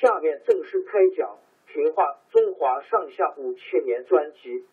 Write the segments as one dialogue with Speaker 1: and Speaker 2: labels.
Speaker 1: 下面正式开讲《评话中华上下五千年》专辑。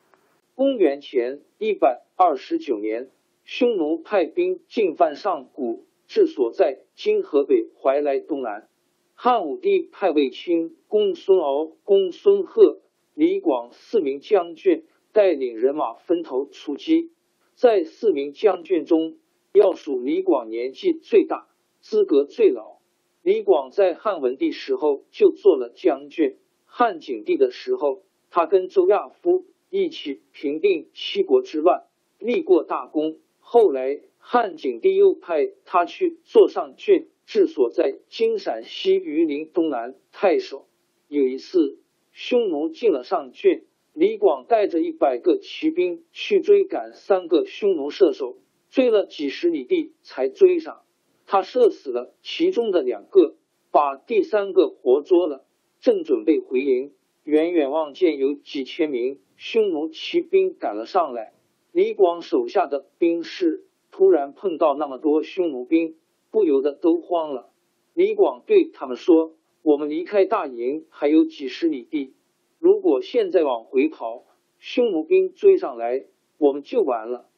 Speaker 2: 公元前一百二十九年，匈奴派兵进犯上古，治所在今河北怀来东南。汉武帝派卫青、公孙敖、公孙贺、李广四名将军带领人马分头出击。在四名将军中，要数李广年纪最大。资格最老，李广在汉文帝时候就做了将军。汉景帝的时候，他跟周亚夫一起平定七国之乱，立过大功。后来汉景帝又派他去做上郡，治所在今陕西榆林东南太守。有一次，匈奴进了上郡，李广带着一百个骑兵去追赶三个匈奴射手，追了几十里地才追上。他射死了其中的两个，把第三个活捉了，正准备回营，远远望见有几千名匈奴骑兵赶了上来。李广手下的兵士突然碰到那么多匈奴兵，不由得都慌了。李广对他们说：“我们离开大营还有几十里地，如果现在往回跑，匈奴兵追上来，我们就完了。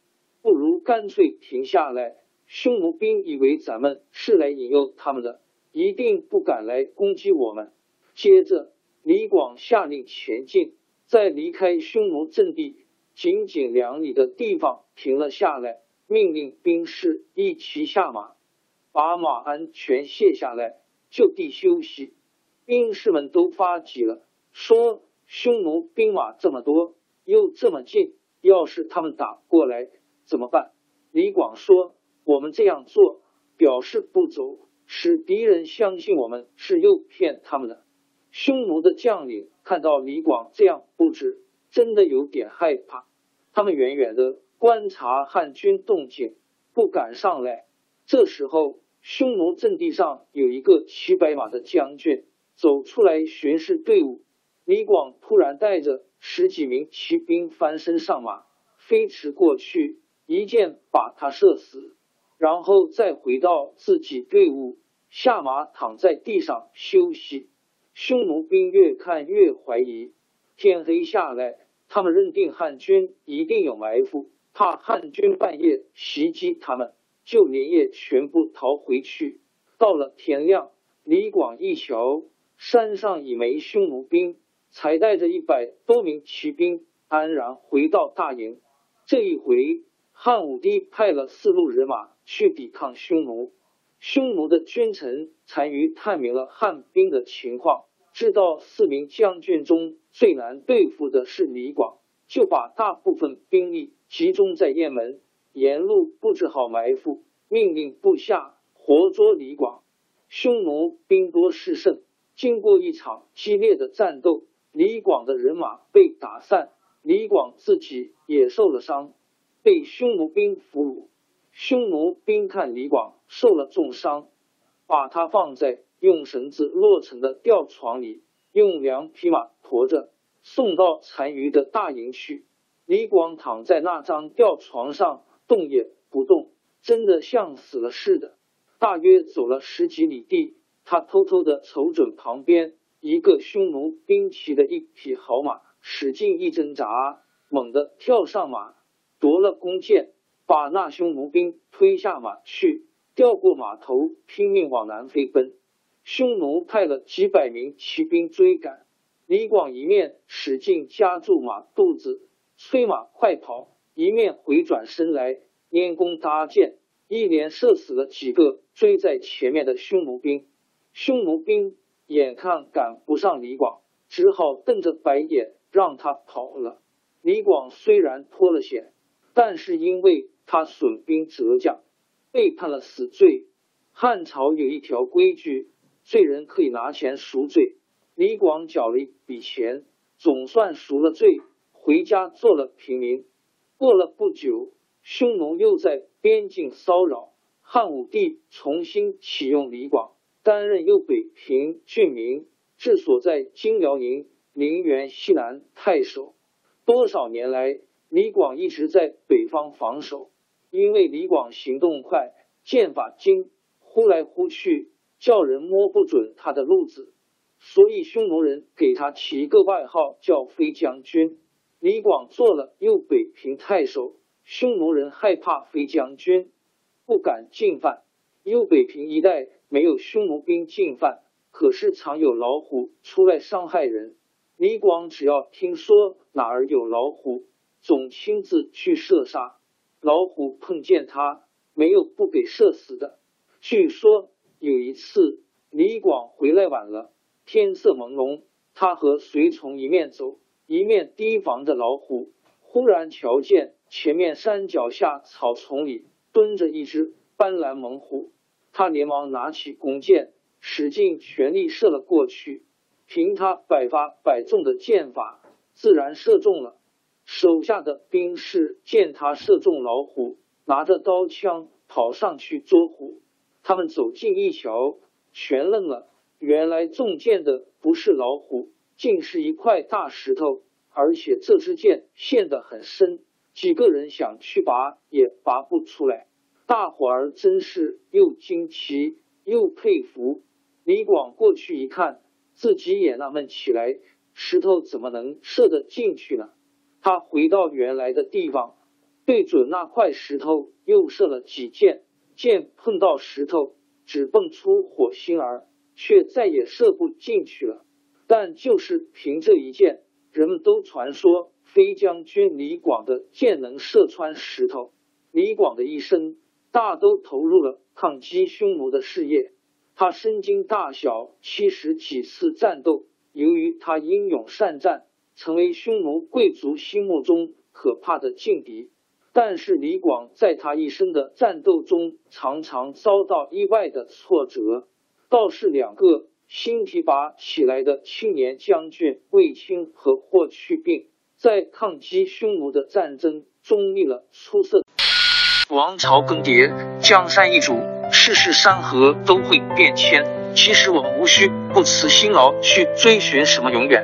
Speaker 2: 不如干脆停下来。”匈奴兵以为咱们是来引诱他们的，一定不敢来攻击我们。接着，李广下令前进，在离开匈奴阵地仅仅两里的地方停了下来，命令兵士一齐下马，把马鞍全卸下来，就地休息。兵士们都发急了，说：“匈奴兵马这么多，又这么近，要是他们打过来怎么办？”李广说。我们这样做，表示不走，使敌人相信我们是诱骗他们的。匈奴的将领看到李广这样布置，真的有点害怕。他们远远的观察汉军动静，不敢上来。这时候，匈奴阵地上有一个骑白马的将军走出来巡视队伍。李广突然带着十几名骑兵翻身上马，飞驰过去，一箭把他射死。然后再回到自己队伍，下马躺在地上休息。匈奴兵越看越怀疑。天黑下来，他们认定汉军一定有埋伏，怕汉军半夜袭击他们，就连夜全部逃回去。到了天亮，李广一瞧，山上已没匈奴兵，才带着一百多名骑兵安然回到大营。这一回，汉武帝派了四路人马。去抵抗匈奴，匈奴的君臣单于探明了汉兵的情况，知道四名将军中最难对付的是李广，就把大部分兵力集中在雁门，沿路布置好埋伏，命令部下活捉李广。匈奴兵多势胜，经过一场激烈的战斗，李广的人马被打散，李广自己也受了伤，被匈奴兵俘虏。匈奴兵看李广受了重伤，把他放在用绳子落成的吊床里，用两匹马驮着，送到单于的大营去。李广躺在那张吊床上，动也不动，真的像死了似的。大约走了十几里地，他偷偷的瞅准旁边一个匈奴兵骑的一匹好马，使劲一挣扎，猛地跳上马，夺了弓箭，把那匈奴兵推下马去，调过马头，拼命往南飞奔。匈奴派了几百名骑兵追赶，李广一面使劲夹住马肚子，催马快跑，一面回转身来拈弓搭箭，一连射死了几个追在前面的匈奴兵。匈奴兵眼看赶不上李广，只好瞪着白眼让他跑了。李广虽然脱了险，但是因为他损兵折将，被判了死罪。汉朝有一条规矩。罪人可以拿钱赎罪，李广缴了一笔钱，总算赎了罪，回家做了平民。过了不久，匈奴又在边境骚扰，汉武帝重新启用李广，担任右北平郡民，治所在今辽宁陵园西南太守。多少年来，李广一直在北方防守，因为李广行动快，剑法精，忽来忽去。叫人摸不准他的路子，所以匈奴人给他起一个外号叫飞将军。李广做了右北平太守，匈奴人害怕飞将军，不敢进犯。右北平一带没有匈奴兵进犯，可是常有老虎出来伤害人。李广只要听说哪儿有老虎，总亲自去射杀。老虎碰见他，没有不给射死的。据说。有一次，李广回来晚了，天色朦胧，他和随从一面走，一面提防着老虎。忽然瞧见前面山脚下草丛里蹲着一只斑斓猛虎，他连忙拿起弓箭，使尽全力射了过去。凭他百发百中的箭法，自然射中了。手下的兵士见他射中老虎，拿着刀枪跑上去捉虎。他们走近一瞧，全愣了。原来中箭的不是老虎，竟是一块大石头，而且这支箭陷得很深，几个人想去拔也拔不出来。大伙儿真是又惊奇又佩服。李广过去一看，自己也纳闷起来：石头怎么能射得进去呢？他回到原来的地方，对准那块石头又射了几箭。箭碰到石头，只蹦出火星儿，却再也射不进去了。但就是凭这一箭，人们都传说飞将军李广的箭能射穿石头。李广的一生大都投入了抗击匈奴的事业，他身经大小七十几次战斗。由于他英勇善战，成为匈奴贵族心目中可怕的劲敌。但是李广在他一生的战斗中，常常遭到意外的挫折。倒是两个新提拔起来的青年将军卫青和霍去病，在抗击匈奴的战争中立了出色。王朝更迭，江山易主，世事山河都会变迁。其实我们无需不辞辛劳去追寻什么永远，